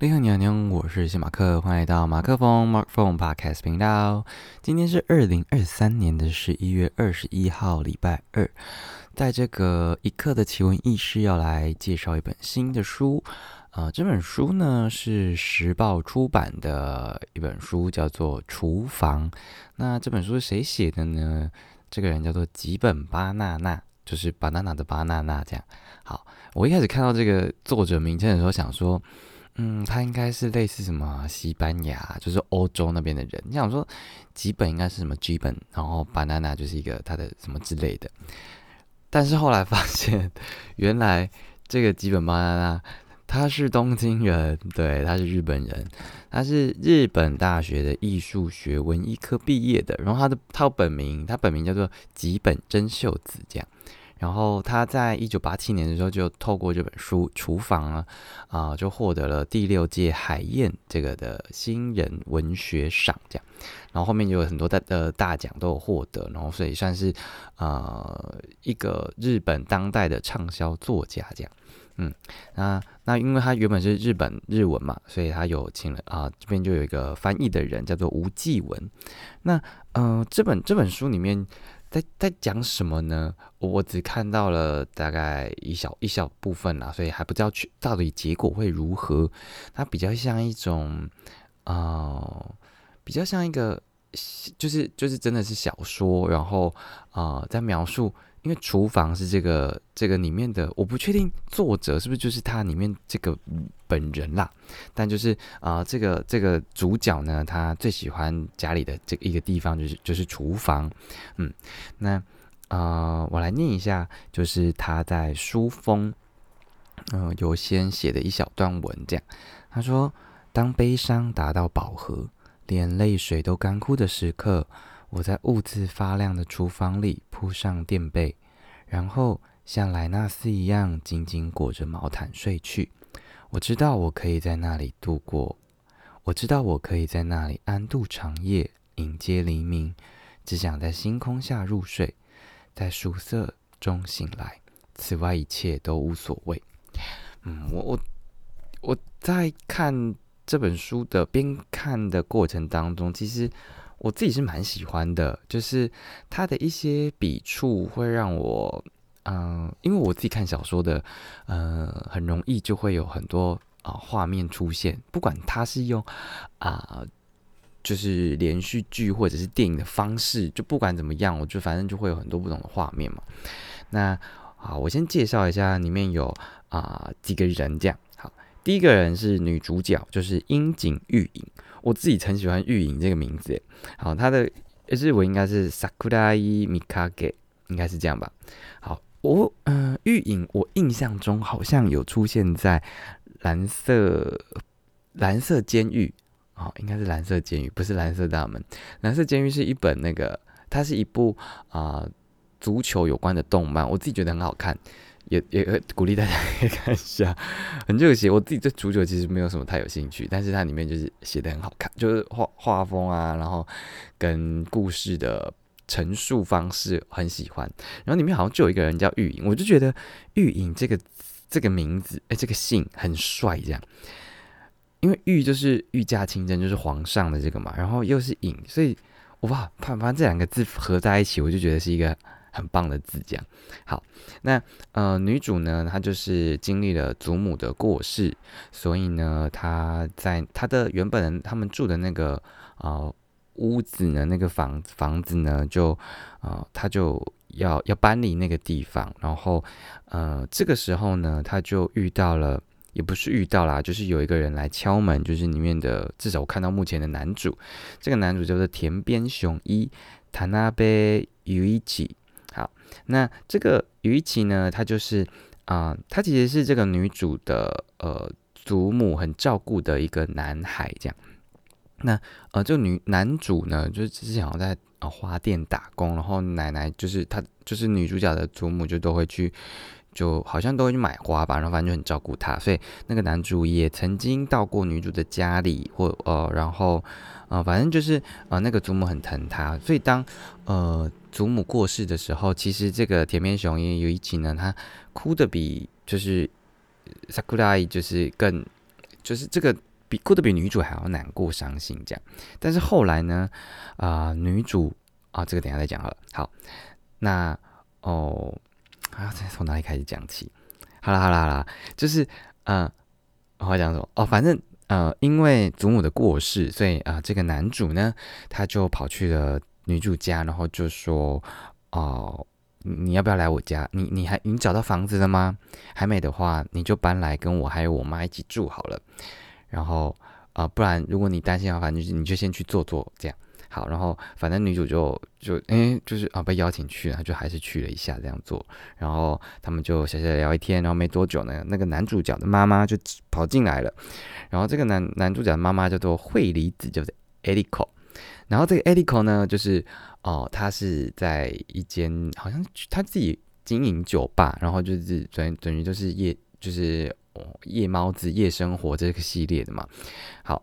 你好，你好，你好，我是谢马克，欢迎来到马克风 Mark Phone Podcast 频道。今天是二零二三年的十一月二十一号，礼拜二。在这个一刻的奇闻异事，要来介绍一本新的书。啊，这本书呢是时报出版的一本书，叫做《厨房》。那这本书是谁写的呢？这个人叫做吉本巴娜娜，就是 banana 的巴娜娜。这样，好，我一开始看到这个作者名称的时候，想说。嗯，他应该是类似什么西班牙，就是欧洲那边的人。你想说，基本应该是什么基本，然后 banana 就是一个他的什么之类的。但是后来发现，原来这个基本 banana 他是东京人，对，他是日本人，他是日本大学的艺术学文艺科毕业的。然后他的他本名，他本名叫做吉本真秀子，这样。然后他在一九八七年的时候就透过这本书《厨房》啊，啊，就获得了第六届海燕这个的新人文学赏，这样。然后后面有很多大的大奖都有获得，然后所以算是呃一个日本当代的畅销作家这样。嗯，那那因为他原本是日本日文嘛，所以他有请了啊，这边就有一个翻译的人叫做吴继文。那嗯，这本这本书里面。在在讲什么呢？我只看到了大概一小一小部分啦，所以还不知道去到底结果会如何。它比较像一种，啊，比较像一个，就是就是真的是小说，然后啊，在描述。因为厨房是这个这个里面的，我不确定作者是不是就是他里面这个本人啦。但就是啊，这个这个主角呢，他最喜欢家里的这一个地方就是就是厨房。嗯，那啊，我来念一下，就是他在书封嗯有先写的一小段文，这样他说：“当悲伤达到饱和，连泪水都干枯的时刻。”我在兀自发亮的厨房里铺上垫被，然后像莱纳斯一样紧紧裹着毛毯睡去。我知道我可以在那里度过，我知道我可以在那里安度长夜，迎接黎明。只想在星空下入睡，在曙色中醒来。此外一切都无所谓。嗯，我我我在看这本书的边看的过程当中，其实。我自己是蛮喜欢的，就是他的一些笔触会让我，嗯，因为我自己看小说的，呃，很容易就会有很多啊画面出现，不管他是用啊，就是连续剧或者是电影的方式，就不管怎么样，我就反正就会有很多不同的画面嘛。那好，我先介绍一下，里面有啊几个人这样。好，第一个人是女主角，就是樱井玉影。我自己很喜欢玉影这个名字，好，它的日文应该是 Sakurai Mikage，应该是这样吧。好，我嗯，玉影我印象中好像有出现在蓝色蓝色监狱，哦，应该是蓝色监狱，不是蓝色大门。蓝色监狱是一本那个，它是一部啊足球有关的动漫，我自己觉得很好看。也也鼓励大家 可以看一下，很热血。我自己对足球其实没有什么太有兴趣，但是它里面就是写的很好看，就是画画风啊，然后跟故事的陈述方式很喜欢。然后里面好像就有一个人叫玉影，我就觉得玉影这个这个名字，哎，这个姓很帅，这样。因为玉就是御驾亲征，就是皇上的这个嘛，然后又是影，所以哇，反正这两个字合在一起，我就觉得是一个。很棒的字，这样好。那呃，女主呢，她就是经历了祖母的过世，所以呢，她在她的原本他们住的那个啊屋子呢，那个房房子呢，就啊，她就要要搬离那个地方。然后呃，这个时候呢，她就遇到了，也不是遇到啦，就是有一个人来敲门，就是里面的至少我看到目前的男主，这个男主叫做田边雄一，塔纳贝有一起。好，那这个于琪呢，她就是啊，她其实是这个女主的呃祖母很照顾的一个男孩，这样。那呃，这女男主呢，就是之前好像在呃花店打工，然后奶奶就是她就是女主角的祖母，就都会去，就好像都会去买花吧，然后反正就很照顾她，所以那个男主也曾经到过女主的家里，或呃，然后呃，反正就是呃那个祖母很疼他，所以当呃。祖母过世的时候，其实这个田边雄也有一集呢，他哭的比就是 Sakurai 就是更就是这个比哭的比女主还要难过伤心这样。但是后来呢，啊，女主啊，这个等下再讲好了。好，那哦，啊，从哪里开始讲起？好啦好啦好啦，就是嗯，我要讲什么？哦，反正呃，因为祖母的过世，所以啊，这个男主呢，他就跑去了女主家，然后就说哦。你要不要来我家？你你还你找到房子了吗？还没的话，你就搬来跟我还有我妈一起住好了。然后啊，不然如果你担心的话，你就你就先去坐坐这样。好，然后反正女主就就哎就是啊被邀请去了，就还是去了一下这样做。然后他们就小小聊一天，然后没多久呢，那个男主角的妈妈就跑进来了。然后这个男男主角的妈妈叫做惠梨子，就是 Eliko。然后这个 Eliko 呢，就是。哦，他是在一间好像他自己经营酒吧，然后就是等等于就是夜就是夜猫子夜生活这个系列的嘛。好，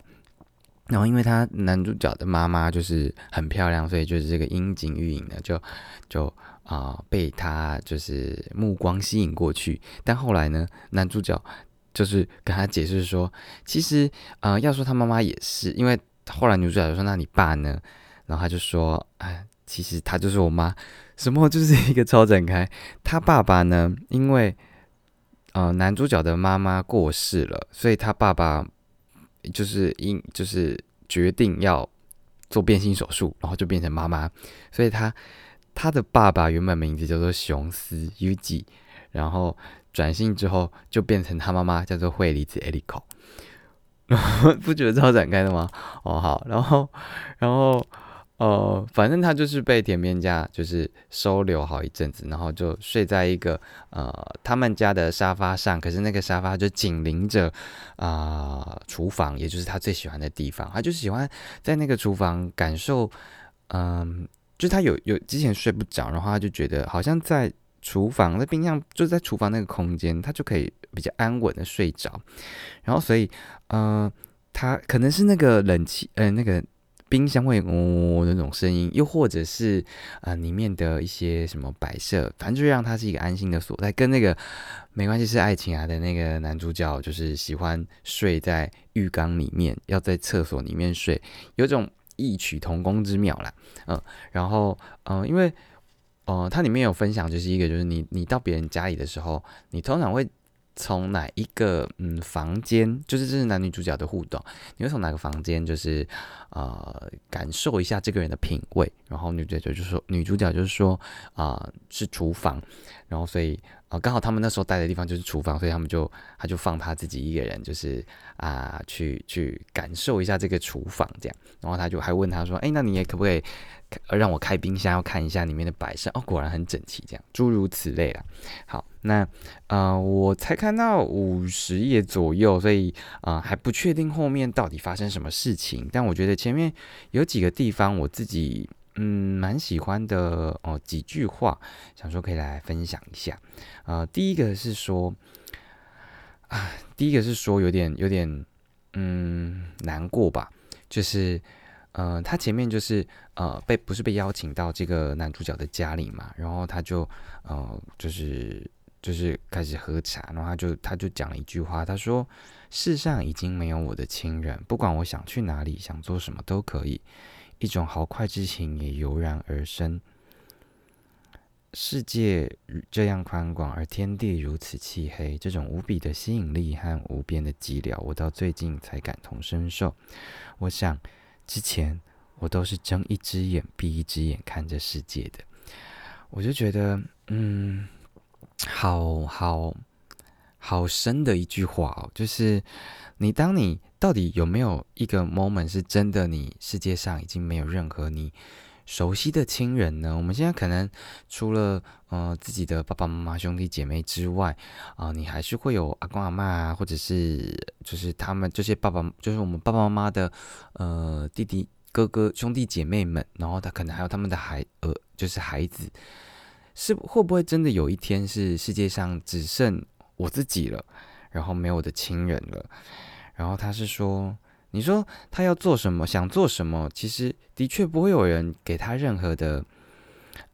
然后因为他男主角的妈妈就是很漂亮，所以就是这个樱井玉影呢就就啊被他就是目光吸引过去。但后来呢，男主角就是跟他解释说，其实啊要说他妈妈也是，因为后来女主角就说那你爸呢？然后他就说：“哎，其实他就是我妈，什么就是一个超展开。他爸爸呢，因为呃男主角的妈妈过世了，所以他爸爸就是因就是决定要做变性手术，然后就变成妈妈。所以他他的爸爸原本名字叫做雄司 Uji，然后转性之后就变成他妈妈叫做惠梨子 Eliko，不觉得超展开的吗？哦好，然后然后。”呃，反正他就是被田边家就是收留好一阵子，然后就睡在一个呃他们家的沙发上，可是那个沙发就紧邻着啊厨房，也就是他最喜欢的地方，他就喜欢在那个厨房感受，嗯，就他有有之前睡不着，然后他就觉得好像在厨房在冰箱就在厨房那个空间，他就可以比较安稳的睡着，然后所以嗯，他可能是那个冷气，呃，那个。冰箱会嗡嗡那种声音，又或者是啊里面的一些什么摆设，反正就让它是一个安心的所在。跟那个没关系是爱情啊的那个男主角，就是喜欢睡在浴缸里面，要在厕所里面睡，有种异曲同工之妙啦。嗯，然后嗯，因为呃它里面有分享，就是一个就是你你到别人家里的时候，你通常会。从哪一个嗯房间，就是这是男女主角的互动，你会从哪个房间，就是呃感受一下这个人的品味，然后女主角就说，女主角就是说啊是厨房，然后所以啊刚好他们那时候待的地方就是厨房，所以他们就他就放他自己一个人，就是啊去去感受一下这个厨房这样，然后他就还问他说，哎，那你也可不可以？让我开冰箱，要看一下里面的摆设哦，果然很整齐，这样诸如此类啦。好，那呃，我才看到五十页左右，所以啊还不确定后面到底发生什么事情。但我觉得前面有几个地方我自己嗯蛮喜欢的哦，几句话想说可以来分享一下。呃，第一个是说啊，第一个是说有点有点嗯难过吧，就是。呃，他前面就是呃被不是被邀请到这个男主角的家里嘛，然后他就呃就是就是开始喝茶，然后他就他就讲了一句话，他说：“世上已经没有我的亲人，不管我想去哪里，想做什么都可以，一种豪快之情也油然而生。世界这样宽广，而天地如此漆黑，这种无比的吸引力和无边的寂寥，我到最近才感同身受。我想。”之前我都是睁一只眼闭一只眼看着世界的，我就觉得，嗯，好好好深的一句话哦，就是你当你到底有没有一个 moment 是真的，你世界上已经没有任何你。熟悉的亲人呢？我们现在可能除了呃自己的爸爸妈妈、兄弟姐妹之外，啊，你还是会有阿公阿妈啊，或者是就是他们这些爸爸，就是我们爸爸妈妈的呃弟弟、哥哥、兄弟姐妹们，然后他可能还有他们的孩呃，就是孩子，是会不会真的有一天是世界上只剩我自己了，然后没有我的亲人了？然后他是说。你说他要做什么，想做什么，其实的确不会有人给他任何的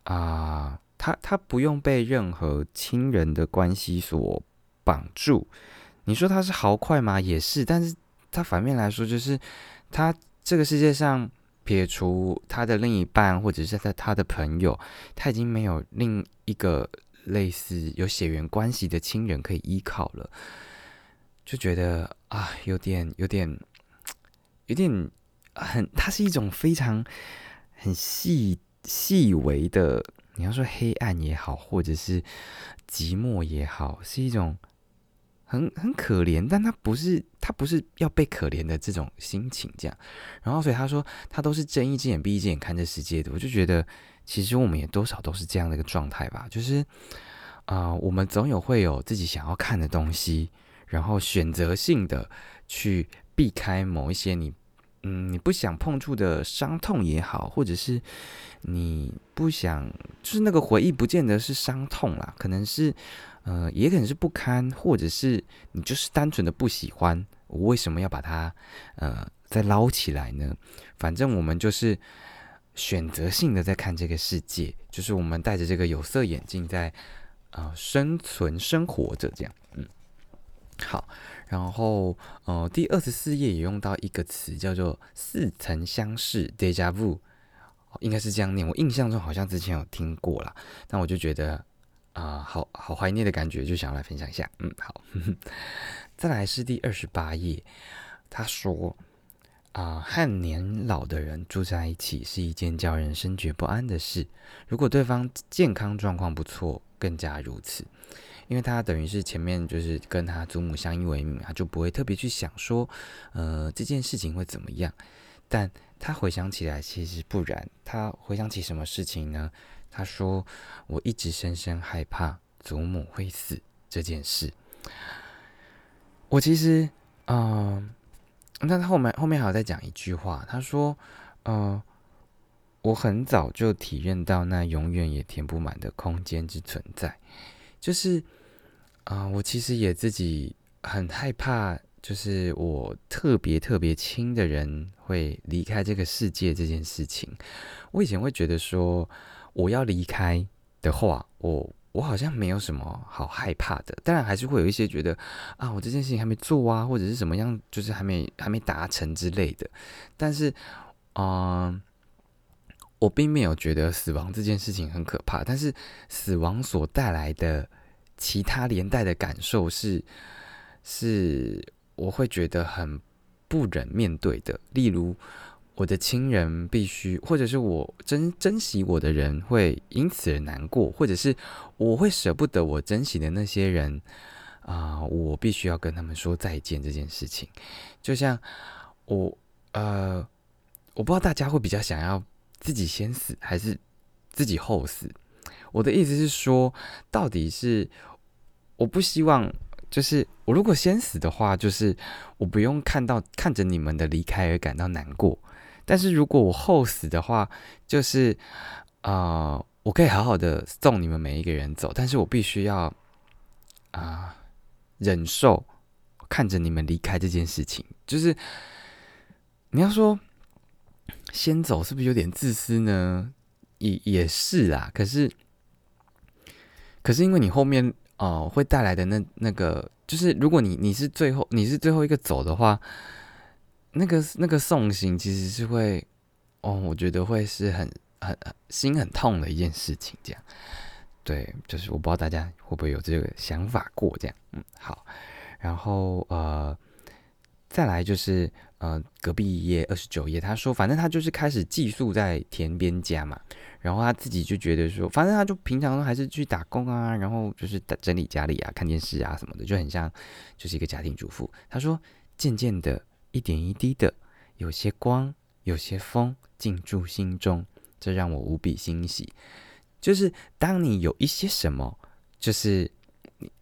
啊，他他不用被任何亲人的关系所绑住，你说他是豪快吗？也是，但是他反面来说，就是他这个世界上撇除他的另一半或者是他他的朋友，他已经没有另一个类似有血缘关系的亲人可以依靠了，就觉得啊，有点有点有点很，它是一种非常很细细微的，你要说黑暗也好，或者是寂寞也好，是一种。很很可怜，但他不是他不是要被可怜的这种心情，这样。然后所以他说他都是睁一只眼闭一只眼看这世界的。我就觉得其实我们也多少都是这样的一个状态吧，就是啊，我们总有会有自己想要看的东西，然后选择性的去避开某一些你嗯你不想碰触的伤痛也好，或者是你不想就是那个回忆不见得是伤痛啦，可能是。呃，也可能是不堪，或者是你就是单纯的不喜欢，我为什么要把它呃再捞起来呢？反正我们就是选择性的在看这个世界，就是我们戴着这个有色眼镜在啊生存生活着这样。嗯，好，然后呃第二十四页也用到一个词叫做似曾相识 （deja vu），应该是这样念，我印象中好像之前有听过啦，但我就觉得。啊，好好怀念的感觉，就想要来分享一下。嗯，好，再来是第二十八页。他说：“啊，和年老的人住在一起是一件叫人深觉不安的事。如果对方健康状况不错，更加如此。因为他等于是前面就是跟他祖母相依为命，他就不会特别去想说，呃，这件事情会怎么样。但他回想起来，其实不然。他回想起什么事情呢？”他说：“我一直深深害怕祖母会死这件事。我其实，嗯，那他后面后面还有再讲一句话。他说：‘呃，我很早就体验到那永远也填不满的空间之存在。’就是，啊，我其实也自己很害怕，就是我特别特别亲的人会离开这个世界这件事情。我以前会觉得说。”我要离开的话，我我好像没有什么好害怕的。当然还是会有一些觉得啊，我这件事情还没做啊，或者是什么样，就是还没还没达成之类的。但是，嗯，我并没有觉得死亡这件事情很可怕。但是，死亡所带来的其他连带的感受是，是我会觉得很不忍面对的。例如。我的亲人必须，或者是我珍珍惜我的人会因此而难过，或者是我会舍不得我珍惜的那些人啊，我必须要跟他们说再见这件事情。就像我呃，我不知道大家会比较想要自己先死还是自己后死。我的意思是说，到底是我不希望，就是我如果先死的话，就是我不用看到看着你们的离开而感到难过。但是如果我后死的话，就是啊，我可以好好的送你们每一个人走，但是我必须要啊忍受看着你们离开这件事情。就是你要说先走，是不是有点自私呢？也也是啦。可是可是因为你后面哦会带来的那那个，就是如果你你是最后你是最后一个走的话。那个那个送行其实是会，哦，我觉得会是很很心很痛的一件事情，这样，对，就是我不知道大家会不会有这个想法过，这样，嗯，好，然后呃，再来就是呃隔壁一页二十九页，他说，反正他就是开始寄宿在田边家嘛，然后他自己就觉得说，反正他就平常还是去打工啊，然后就是整理家里啊、看电视啊什么的，就很像就是一个家庭主妇。他说，渐渐的。一点一滴的，有些光，有些风进驻心中，这让我无比欣喜。就是当你有一些什么，就是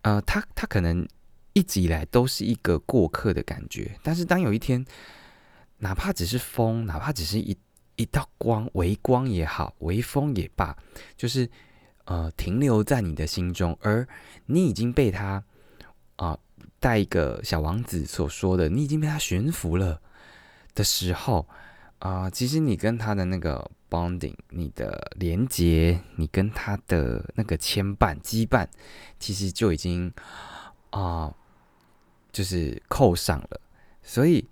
呃，他他可能一直以来都是一个过客的感觉，但是当有一天，哪怕只是风，哪怕只是一一道光，微光也好，微风也罢，就是呃，停留在你的心中，而你已经被他啊。带一个小王子所说的，你已经被他驯服了的时候啊，其实你跟他的那个 bonding，你的连接，你跟他的那个牵绊羁绊，其实就已经啊就是扣上了，所以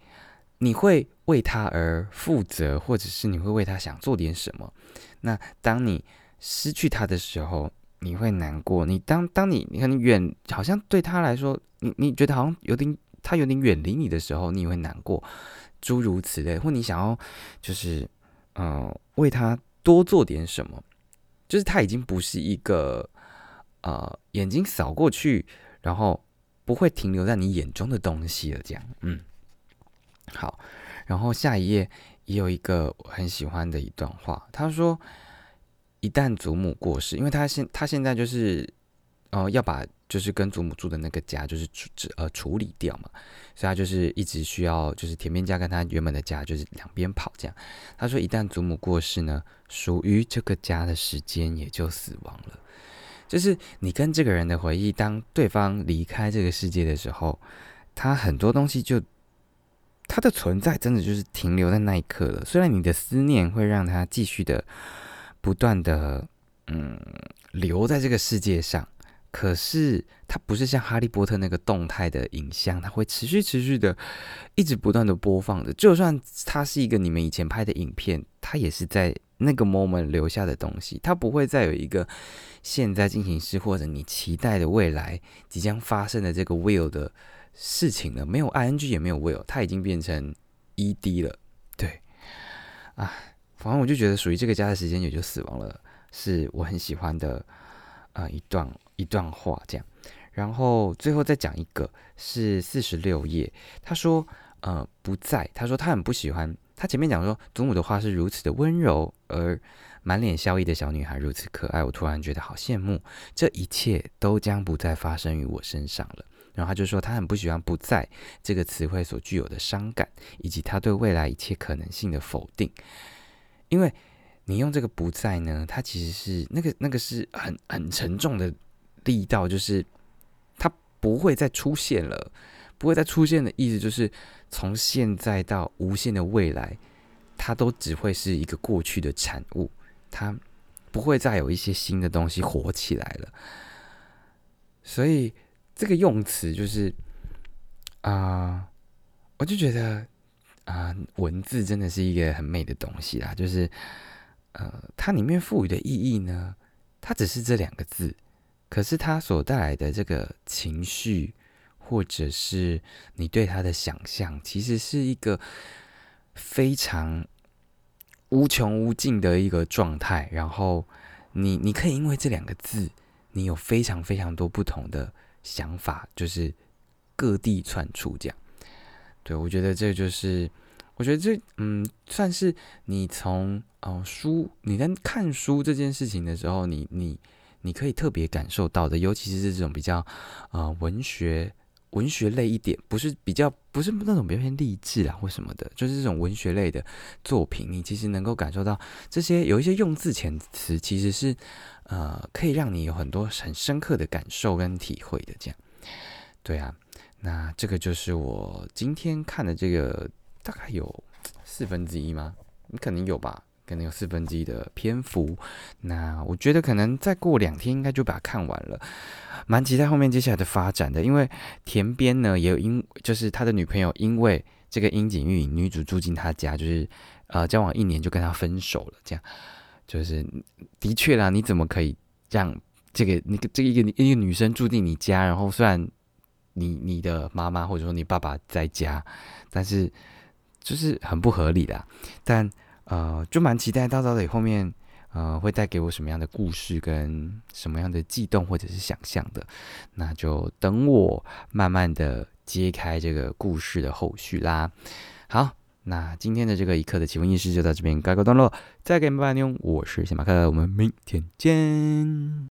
你会为他而负责，或者是你会为他想做点什么。那当你失去他的时候，你会难过。你当当你你看远，好像对他来说，你你觉得好像有点他有点远离你的时候，你也会难过。诸如此类，或你想要就是嗯为他多做点什么，就是他已经不是一个呃眼睛扫过去，然后不会停留在你眼中的东西了。这样，嗯，好。然后下一页也有一个我很喜欢的一段话，他说。一旦祖母过世，因为他现他现在就是，呃，要把就是跟祖母住的那个家就是处呃处理掉嘛，所以他就是一直需要就是田边家跟他原本的家就是两边跑这样。他说，一旦祖母过世呢，属于这个家的时间也就死亡了。就是你跟这个人的回忆，当对方离开这个世界的时候，他很多东西就他的存在真的就是停留在那一刻了。虽然你的思念会让他继续的。不断的，嗯，留在这个世界上，可是它不是像哈利波特那个动态的影像，它会持续持续的，一直不断的播放的。就算它是一个你们以前拍的影片，它也是在那个 moment 留下的东西，它不会再有一个现在进行时或者你期待的未来即将发生的这个 will 的事情了。没有 ing 也没有 will，它已经变成 ed 了。对，啊。反正我就觉得属于这个家的时间也就死亡了，是我很喜欢的呃一段一段话这样。然后最后再讲一个，是四十六页，他说呃不在，他说他很不喜欢。他前面讲说祖母的话是如此的温柔，而满脸笑意的小女孩如此可爱，我突然觉得好羡慕。这一切都将不再发生于我身上了。然后他就说他很不喜欢“不在”这个词汇所具有的伤感，以及他对未来一切可能性的否定。因为你用这个不在呢，它其实是那个那个是很很沉重的力道，就是它不会再出现了，不会再出现的意思就是从现在到无限的未来，它都只会是一个过去的产物，它不会再有一些新的东西活起来了。所以这个用词就是啊，我就觉得。啊，文字真的是一个很美的东西啦，就是，呃，它里面赋予的意义呢，它只是这两个字，可是它所带来的这个情绪，或者是你对它的想象，其实是一个非常无穷无尽的一个状态。然后，你你可以因为这两个字，你有非常非常多不同的想法，就是各地窜出这样。对，我觉得这就是，我觉得这嗯，算是你从哦书你在看书这件事情的时候，你你你可以特别感受到的，尤其是这种比较呃文学文学类一点，不是比较不是那种比较偏励志啊或什么的，就是这种文学类的作品，你其实能够感受到这些有一些用字遣词，其实是呃可以让你有很多很深刻的感受跟体会的，这样，对啊。那这个就是我今天看的这个，大概有四分之一吗？你可能有吧，可能有四分之一的篇幅。那我觉得可能再过两天应该就把它看完了，蛮期待后面接下来的发展的。因为田边呢也有因，就是他的女朋友因为这个樱井玉女主住进他家，就是呃交往一年就跟他分手了。这样就是的确啦，你怎么可以让这个那个这一个一个女生住进你家，然后虽然。你你的妈妈或者说你爸爸在家，但是就是很不合理的，但呃就蛮期待到到底后面呃会带给我什么样的故事跟什么样的悸动或者是想象的，那就等我慢慢的揭开这个故事的后续啦。好，那今天的这个一刻的奇闻异事就到这边告个段落，再给你们拜拜，我是小马克，我们明天见。